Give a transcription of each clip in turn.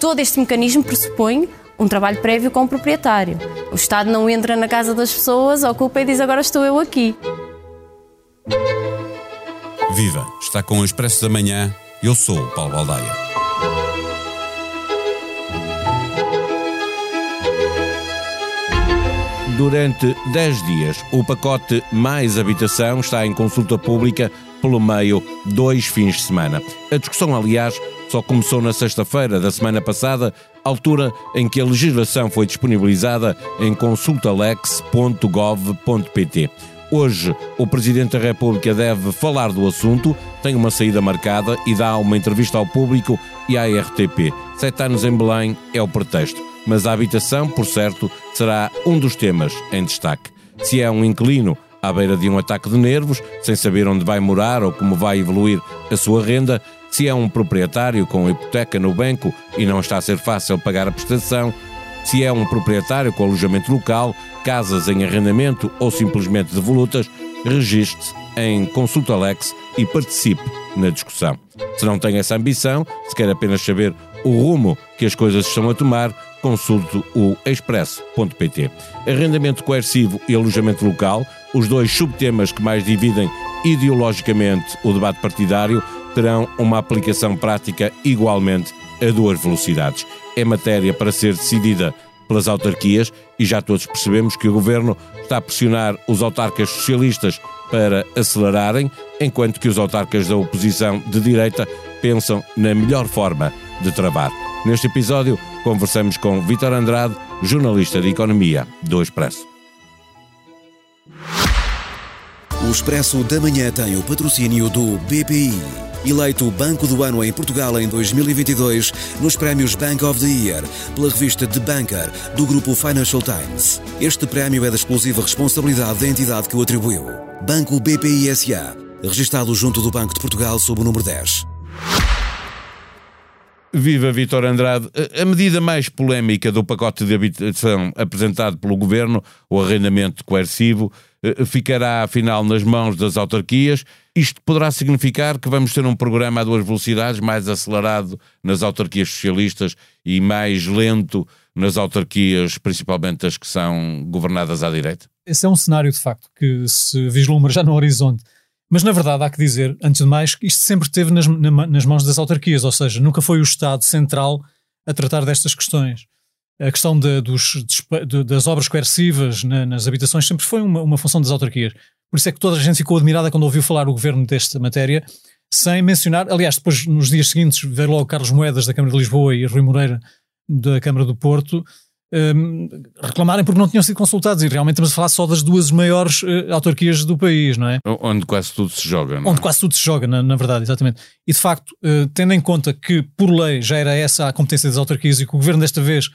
Todo este mecanismo pressupõe um trabalho prévio com o proprietário. O Estado não entra na casa das pessoas, ocupa e diz agora estou eu aqui. Viva! Está com o Expresso da Manhã. Eu sou o Paulo Baldaia. Durante 10 dias, o pacote Mais Habitação está em consulta pública pelo meio dois fins de semana. A discussão, aliás, só começou na sexta-feira da semana passada, altura em que a legislação foi disponibilizada em consultalex.gov.pt. Hoje, o Presidente da República deve falar do assunto, tem uma saída marcada e dá uma entrevista ao público e à RTP. Sete anos em Belém é o pretexto mas a habitação, por certo, será um dos temas em destaque. Se é um inquilino à beira de um ataque de nervos, sem saber onde vai morar ou como vai evoluir a sua renda, se é um proprietário com hipoteca no banco e não está a ser fácil pagar a prestação, se é um proprietário com alojamento local, casas em arrendamento ou simplesmente devolutas, registre-se em Consulta Alex e participe na discussão. Se não tem essa ambição, se quer apenas saber o rumo que as coisas estão a tomar, consulte o expresso.pt. Arrendamento coercivo e alojamento local, os dois subtemas que mais dividem ideologicamente o debate partidário, terão uma aplicação prática igualmente a duas velocidades. É matéria para ser decidida pelas autarquias e já todos percebemos que o governo está a pressionar os autarcas socialistas para acelerarem, enquanto que os autarcas da oposição de direita pensam na melhor forma de travar. Neste episódio, conversamos com Vitor Andrade, jornalista de Economia do Expresso. Expresso da Manhã tem o patrocínio do BPI. Eleito Banco do Ano em Portugal em 2022 nos prémios Bank of the Year pela revista The Banker do grupo Financial Times. Este prémio é da exclusiva responsabilidade da entidade que o atribuiu. Banco BPI SA, registado junto do Banco de Portugal sob o número 10. Viva Vitor Andrade. A medida mais polémica do pacote de habitação apresentado pelo governo, o arrendamento coercivo, ficará afinal nas mãos das autarquias. Isto poderá significar que vamos ter um programa a duas velocidades, mais acelerado nas autarquias socialistas e mais lento nas autarquias, principalmente as que são governadas à direita? Esse é um cenário, de facto, que se vislumbra já no horizonte mas na verdade há que dizer, antes de mais, que isto sempre esteve nas, na, nas mãos das autarquias, ou seja, nunca foi o Estado central a tratar destas questões. A questão de, dos, de, das obras coercivas na, nas habitações sempre foi uma, uma função das autarquias. Por isso é que toda a gente ficou admirada quando ouviu falar o governo desta matéria, sem mencionar, aliás, depois nos dias seguintes veio logo Carlos Moedas da Câmara de Lisboa e Rui Moreira da Câmara do Porto um, reclamarem porque não tinham sido consultados. E realmente estamos a falar só das duas maiores uh, autarquias do país, não é? Onde quase tudo se joga, não é? Onde quase tudo se joga, na, na verdade, exatamente. E de facto, uh, tendo em conta que por lei já era essa a competência das autarquias e que o governo desta vez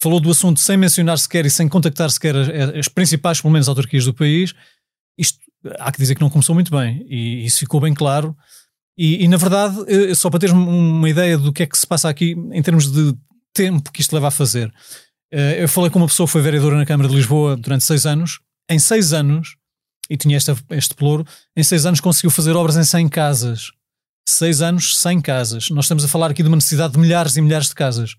falou do assunto sem mencionar sequer e sem contactar sequer as, as principais, pelo menos, autarquias do país, isto há que dizer que não começou muito bem. E isso ficou bem claro. E, e na verdade, uh, só para teres uma ideia do que é que se passa aqui em termos de tempo que isto leva a fazer. Eh, eu falei com uma pessoa que foi vereadora na Câmara de Lisboa durante seis anos. Em seis anos, e tinha esta, este ploro, em seis anos conseguiu fazer obras em 100 casas. Seis anos, 100 casas. Nós estamos a falar aqui de uma necessidade de milhares e milhares de casas.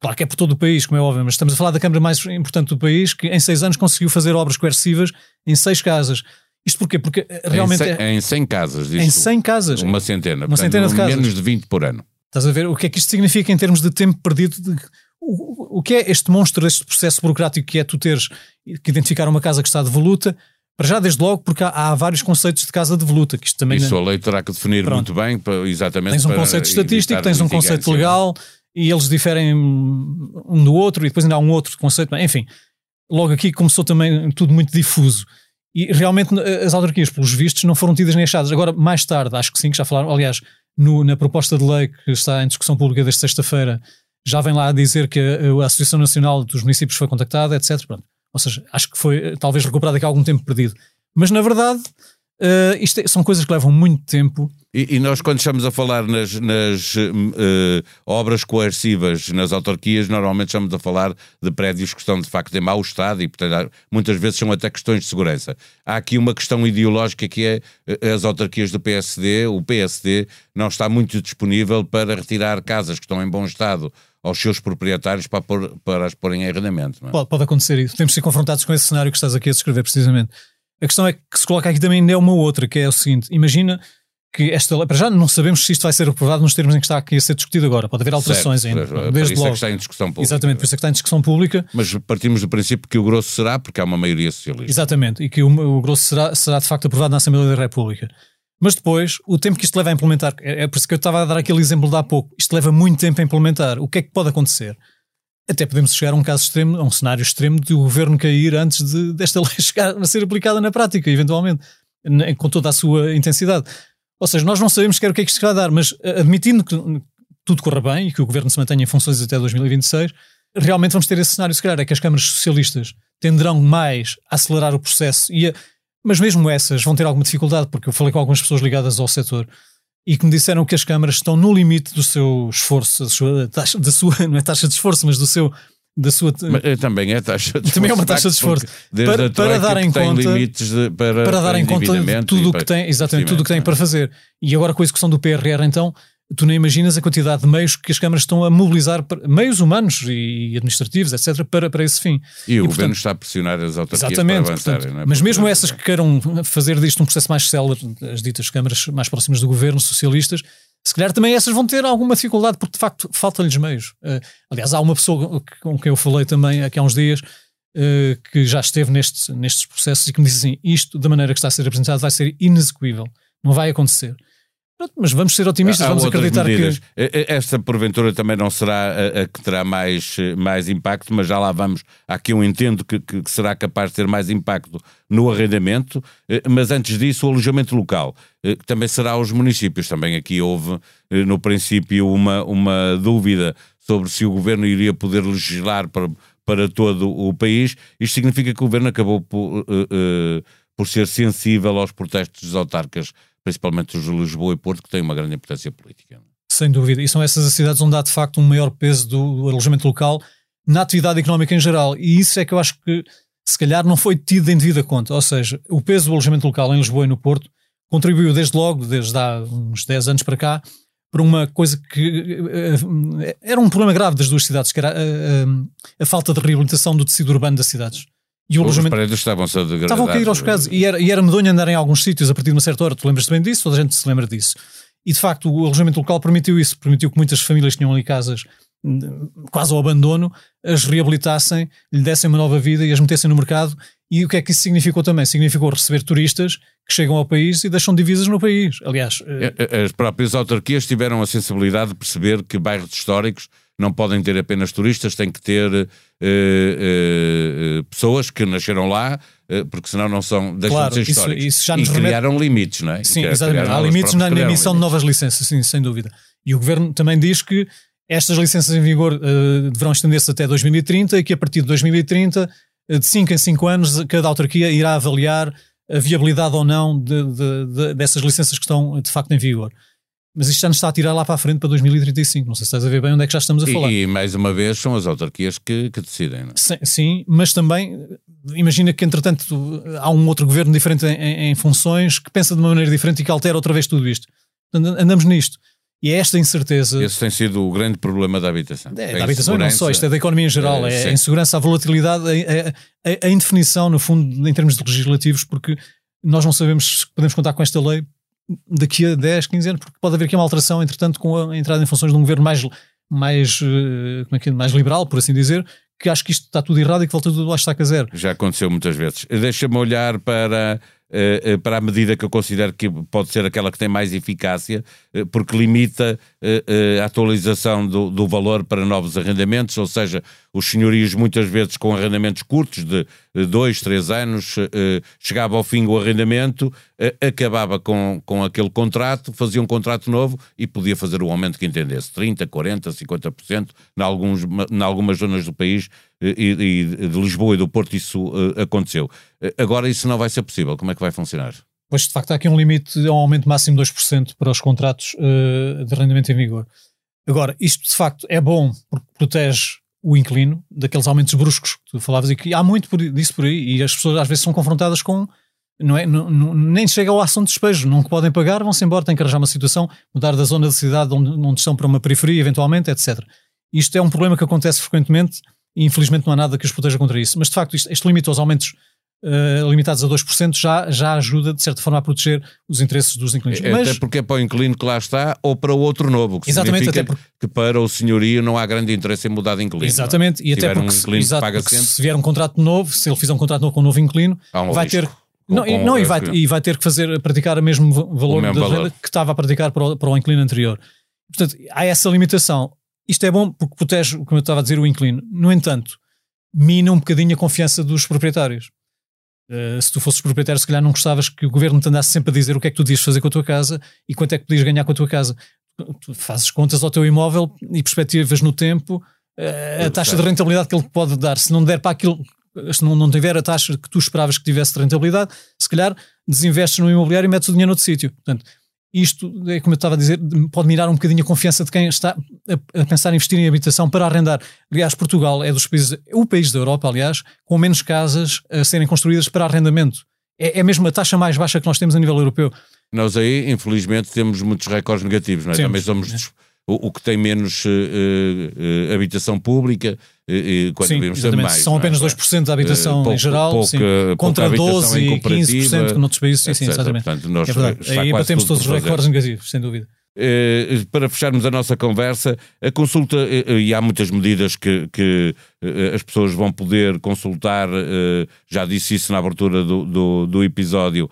Claro que é por todo o país, como é óbvio, mas estamos a falar da Câmara mais importante do país, que em seis anos conseguiu fazer obras coercivas em seis casas. Isto porquê? Porque eh, realmente. Em 100, é... em 100 casas, Em 100 casas. Uma centena. Uma portanto, centena de casas. Menos de 20 por ano. Estás a ver o que é que isto significa em termos de tempo perdido de, o, o que é este monstro, este processo burocrático que é tu teres que identificar uma casa que está devoluta? Para já, desde logo, porque há, há, vários conceitos de casa devoluta. Que isto também Isso a lei terá que definir Pronto. muito bem, para, exatamente. Tens um conceito estatístico, tens um conceito legal e eles diferem um do outro e depois ainda há um outro conceito. Enfim, logo aqui começou também tudo muito difuso. E realmente as autarquias, pelos vistos, não foram tidas nem achadas. Agora, mais tarde, acho que sim, que já falaram. Aliás, no, na proposta de lei que está em discussão pública desde sexta-feira, já vem lá a dizer que a, a Associação Nacional dos Municípios foi contactada, etc. Pronto. Ou seja, acho que foi talvez recuperado aqui algum tempo perdido. Mas na verdade, Uh, isto é, são coisas que levam muito tempo. E, e nós, quando estamos a falar nas, nas uh, obras coercivas nas autarquias, normalmente estamos a falar de prédios que estão de facto em mau estado e, portanto, muitas vezes são até questões de segurança. Há aqui uma questão ideológica que é eh, as autarquias do PSD, o PSD não está muito disponível para retirar casas que estão em bom estado aos seus proprietários para, pôr, para as porem em arrendamento. É? Pode, pode acontecer isso. Temos de ser confrontados com esse cenário que estás aqui a descrever precisamente. A questão é que se coloca aqui também é uma outra, que é o seguinte: imagina que esta lei, para já não sabemos se isto vai ser aprovado nos termos em que está aqui a ser discutido agora. Pode haver alterações certo, ainda. Desde por isso logo. é que está em discussão pública. Exatamente, por isso é que está em discussão pública. Mas partimos do princípio que o grosso será, porque há uma maioria socialista. Exatamente, e que o, o grosso será, será de facto aprovado na Assembleia da República. Mas depois, o tempo que isto leva a implementar, é, é por isso que eu estava a dar aquele exemplo de há pouco, isto leva muito tempo a implementar. O que é que pode acontecer? Até podemos chegar a um caso extremo, a um cenário extremo de o governo cair antes de, desta lei chegar a ser aplicada na prática, eventualmente, com toda a sua intensidade. Ou seja, nós não sabemos sequer o que é que isto vai dar, mas eh, admitindo que tudo corra bem e que o governo se mantenha em funções até 2026, realmente vamos ter esse cenário, se calhar, é que as câmaras socialistas tenderão mais a acelerar o processo, a, mas mesmo essas vão ter alguma dificuldade, porque eu falei com algumas pessoas ligadas ao setor e que me disseram que as câmaras estão no limite do seu esforço, da sua, taxa, da sua não é taxa de esforço, mas do seu da sua mas, eh, também é taxa de esforço, também é uma taxa de esforço. para, para dar em conta de, para, para dar em conta tudo o que tem exatamente tudo o que tem para fazer. E agora com a execução do PRR então tu nem imaginas a quantidade de meios que as câmaras estão a mobilizar, meios humanos e administrativos, etc., para, para esse fim. E, e o portanto, governo está a pressionar as autarquias exatamente, para avançarem. Portanto, é? Mas mesmo essas que queiram fazer disto um processo mais célere, as ditas câmaras mais próximas do governo, socialistas, se calhar também essas vão ter alguma dificuldade, porque de facto faltam-lhes meios. Uh, aliás, há uma pessoa com quem eu falei também aqui há uns dias, uh, que já esteve neste, nestes processos e que me disse assim: isto, da maneira que está a ser apresentado, vai ser inexecuível. Não vai acontecer. Mas vamos ser otimistas, Há vamos acreditar medidas. que. Esta, porventura, também não será a, a, que terá mais, mais impacto, mas já lá vamos. Há aqui um entendo que, que, será capaz de ter mais impacto no arrendamento, eh, mas antes disso, o alojamento local, eh, que também será aos municípios. Também aqui houve, eh, no princípio, uma, uma dúvida sobre se o governo iria poder legislar para, para todo o país. Isto significa que o governo acabou por, por ser sensível aos protestos dos autarcas principalmente os de Lisboa e Porto, que têm uma grande importância política. Sem dúvida, e são essas as cidades onde há de facto um maior peso do, alojamento local na atividade económica em geral, e isso é que eu acho que se calhar não foi tido em devida conta, ou seja, o peso do alojamento local em Lisboa e no Porto contribuiu desde logo, desde há uns 10 anos para cá, para uma coisa que uh, era um problema grave das duas cidades, que era a, a, a falta de reabilitação do tecido urbano das cidades. E o Os alojamento... prédios estavam-se a degradar. Estavam a cair aos casos. E era, e era medonho andar em alguns sítios a partir de uma certa hora. Tu lembras-te bem disso? Toda a gente se lembra disso. E de facto, o alojamento local permitiu isso. Permitiu que muitas famílias que tinham ali casas hum, quase ao abandono as reabilitassem, lhe dessem uma nova vida e as metessem no mercado. E o que é que isso significou também? Significou receber turistas que chegam ao país e deixam divisas no país. Aliás, eh, as próprias autarquias tiveram a sensibilidade de perceber que bairros históricos não podem ter apenas turistas, têm que ter uh, uh, pessoas que nasceram lá, uh, porque senão não são, deixam claro, de ser históricos. Isso, isso já nos e remete... criaram limites, não é? Sim, exatamente. Há limites na, emissão de novas licenças, sim, sem dúvida. E o Governo também diz que estas licenças em vigor deverão estender-se até 2030 e que a partir de 2030, de 5 em 5 anos, cada autarquia irá avaliar a viabilidade ou não de, de, de, dessas licenças que estão de facto em vigor. Mas isto já nos está a tirar lá para a frente para 2035. Não sei se estás a ver bem onde é que já estamos a falar. E, e mais uma vez são as autarquias que, que decidem. Não é? sim, sim, mas também imagina que entretanto há um outro governo diferente em, em, funções que pensa de uma maneira diferente e que altera outra vez tudo isto. Andamos nisto. E é esta incerteza. Esse tem sido o grande problema da habitação. É, da habitação não só, isto é da economia em geral. É, é a insegurança, a volatilidade, a, a, a, indefinição, no fundo, em termos de legislativos, porque nós não sabemos se podemos contar com esta lei daqui a 10, 15 anos, porque pode haver aqui uma alteração, entretanto, com a entrada em funções de um governo mais, mais, eh, como é que é, mais liberal, por assim dizer, que acho que isto está tudo errado e que volta tudo lá estaca zero. Já aconteceu muitas vezes. Deixa-me olhar para eh, eh, para a medida que eu considero que pode ser aquela que tem mais eficácia, porque limita a atualização do, do valor para novos arrendamentos, ou seja, os senhorios muitas vezes com arrendamentos curtos de dois, três anos, chegava ao fim o arrendamento, acabava com, com aquele contrato, fazia um contrato novo e podia fazer o aumento que entendesse, 30%, 40%, 50%, em, alguns, em algumas zonas do país e, e, de Lisboa e do Porto isso aconteceu. Agora isso não vai ser possível. Como é que vai funcionar? Pois, de facto, há aqui um limite um aumento máximo de 2% para os contratos uh, de rendimento em vigor. Agora, isto de facto é bom porque protege o inquilino daqueles aumentos bruscos que tu falavas e que há muito por, disso por aí e as pessoas às vezes são confrontadas com não é, não, não, nem chega ao ação de despejo, não podem pagar, vão-se embora, têm que arranjar uma situação, mudar da zona da cidade onde, onde estão para uma periferia, eventualmente, etc. Isto é um problema que acontece frequentemente e infelizmente não há nada que os proteja contra isso. Mas de facto, isto, este limite aos aumentos uh, limitados a 2% já, já ajuda de certa forma a proteger os interesses dos inquilinos. É, Mas, até porque é para o inquilino que lá está ou para o outro novo, que exatamente, significa porque, que para o senhorio não há grande interesse em mudar de inquilino. Exatamente, e até porque, um exato, porque se vier um contrato novo, se ele fizer um contrato novo com um novo inquilino, um vai risco. ter não, com, não e, vai, e vai ter que fazer, praticar o mesmo valor o mesmo valor. que estava a praticar para o, para o inquilino anterior. Portanto, há essa limitação. Isto é bom porque protege, como eu estava a dizer, o inquilino. No entanto, mina um bocadinho a confiança dos proprietários. Uh, se tu fosses proprietário, se calhar não gostavas que o governo te andasse sempre a dizer o que é que tu devias fazer com a tua casa e quanto é que podias ganhar com a tua casa. Tu fazes contas ao teu imóvel e perspectivas no tempo, uh, a taxa de rentabilidade que ele pode dar. Se não der para aquilo, se não, não tiver a taxa que tu esperavas que tivesse de rentabilidade, se calhar desinvestes no imobiliário e metes o dinheiro noutro sítio. Portanto, isto, é como eu estava a dizer, pode mirar um bocadinho a confiança de quem está a, a, pensar em investir em habitação para arrendar. Aliás, Portugal é dos países, o país da Europa, aliás, com menos casas a serem construídas para arrendamento. É, é mesmo a taxa mais baixa que nós temos a nível europeu. Nós aí, infelizmente, temos muitos recordes negativos, não é? Também somos o, o, que tem menos uh, uh, habitação pública, e, quando sim, exatamente. mais. São é? apenas 2% da habitação pouco, em geral, pouca, sim, contra 12% e 15% noutros países, sim, sim, exatamente. Portanto, nós é verdade. Aí batemos todos os recordes negativos, sem dúvida. Eh, para fecharmos a nossa conversa, a consulta, eh, eh, e há muitas medidas que, que as pessoas vão poder consultar, já disse isso na abertura do, do, do episódio,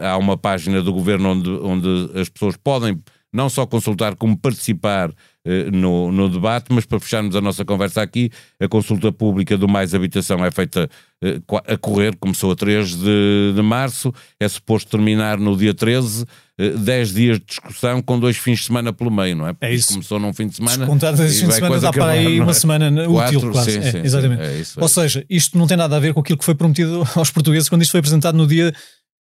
há uma página do governo onde, onde as pessoas podem não só consultar, como participar eh, no, no debate, mas para fecharmos a nossa conversa aqui, a consulta pública do Mais Habitação é feita eh, a correr, começou a 3 de, de março, é suposto terminar no dia 13, 10 eh, dias de discussão com dois fins de semana pelo meio, não é? Porque é isso. Começou num fim de semana. Contados esses fins de semana dá para aí uma é? semana Quatro, útil, quase. Sim, é, sim, exatamente. É isso, é Ou seja, isto não tem nada a ver com aquilo que foi prometido aos portugueses quando isto foi apresentado no dia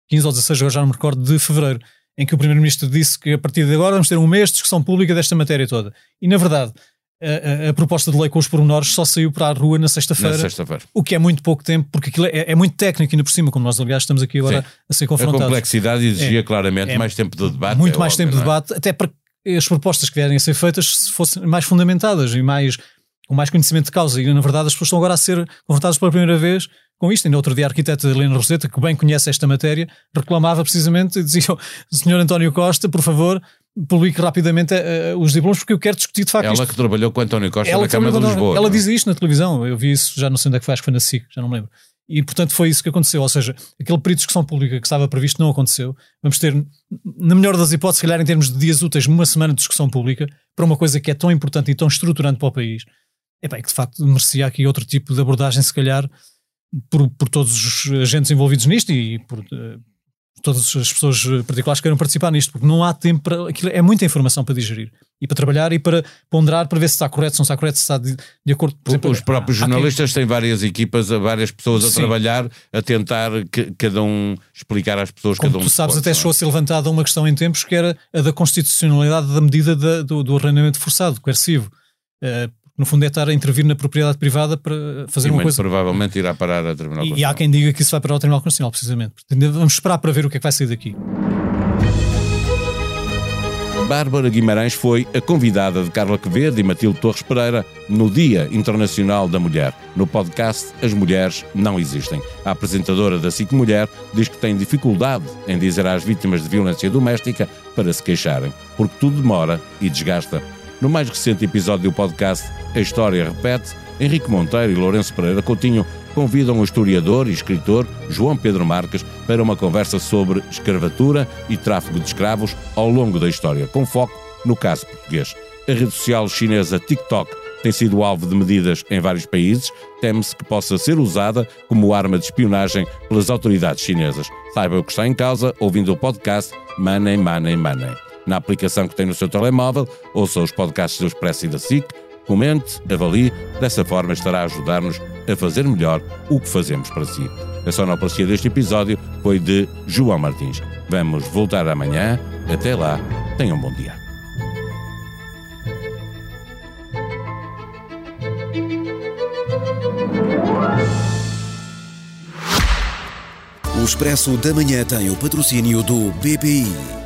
15 ou 16, agora já não me recordo, de fevereiro em que o Primeiro-Ministro disse que a partir de agora vamos ter um mês de discussão pública desta matéria toda. E, na verdade, a, a, a proposta de lei com os pormenores só saiu para a rua na sexta-feira. Sexta o que é muito pouco tempo, porque aquilo é, é, muito técnico ainda por cima, como nós, aliás, estamos aqui agora Sim. a ser confrontados. A complexidade exigia é, claramente é, mais tempo de debate. Muito é mais óbvio, tempo de é? debate, até para que as propostas que vierem a ser feitas fossem mais fundamentadas e mais com mais conhecimento de causa. E, na verdade, as pessoas estão agora a ser confrontadas pela primeira vez com isto. Ainda outro dia a arquiteta Helena Roseta, que bem conhece esta matéria, reclamava precisamente e dizia: Senhor António Costa, por favor, publique rapidamente uh, os diplomas, porque eu quero discutir de facto. Ela isto. que trabalhou com António Costa ela na Câmara de Lisboa. Ela diz isto na televisão, eu vi isso, já não sei onde é que foi, acho que foi na SIC, já não me lembro. E portanto foi isso que aconteceu, ou seja, aquele período de discussão pública que estava previsto não aconteceu. Vamos ter, na melhor das hipóteses, se calhar em termos de dias úteis, uma semana de discussão pública para uma coisa que é tão importante e tão estruturante para o país. É bem que de facto merecia aqui outro tipo de abordagem, se calhar, por, por todos os agentes envolvidos nisto e por uh, todas as pessoas particulares que queiram participar nisto, porque não há tempo para. Aquilo é muita informação para digerir e para trabalhar e para ponderar para ver se está correto, se não está correto, se está de, de acordo. Por exemplo, Os próprios jornalistas quem... têm várias equipas, várias pessoas a Sim. trabalhar, a tentar que, cada um explicar às pessoas Como cada um. Tu sabes, até chegou a ser levantada uma questão em tempos que era a da constitucionalidade da medida da, do, do arrendamento forçado, coercivo. Uh, no fundo é estar a intervir na propriedade privada para fazer e uma coisa. provavelmente irá parar a Tribunal E, e há quem diga que isso vai parar ao Tribunal Constitucional, precisamente. Vamos esperar para ver o que é que vai sair daqui. Bárbara Guimarães foi a convidada de Carla Quevedo e Matilde Torres Pereira no Dia Internacional da Mulher. No podcast As Mulheres Não Existem. A apresentadora da SIC Mulher diz que tem dificuldade em dizer às vítimas de violência doméstica para se queixarem, porque tudo demora e desgasta. No mais recente episódio do podcast A História Repete, Henrique Monteiro e Lourenço Pereira Coutinho convidam o historiador e escritor João Pedro Marques para uma conversa sobre escravatura e tráfico de escravos ao longo da história, com foco no caso português. A rede social chinesa TikTok tem sido alvo de medidas em vários países, teme-se que possa ser usada como arma de espionagem pelas autoridades chinesas. Saiba o que está em causa ouvindo o podcast Money, Money, Money na aplicação que tem no seu telemóvel, ouça os podcasts do Expresso e da SIC, comente, avalie, dessa forma estará a ajudar-nos a fazer melhor o que fazemos para si. A sonoplastia deste episódio foi de João Martins. Vamos voltar amanhã. Até lá, tenham um bom dia. O Expresso da Manhã tem o patrocínio do BPI.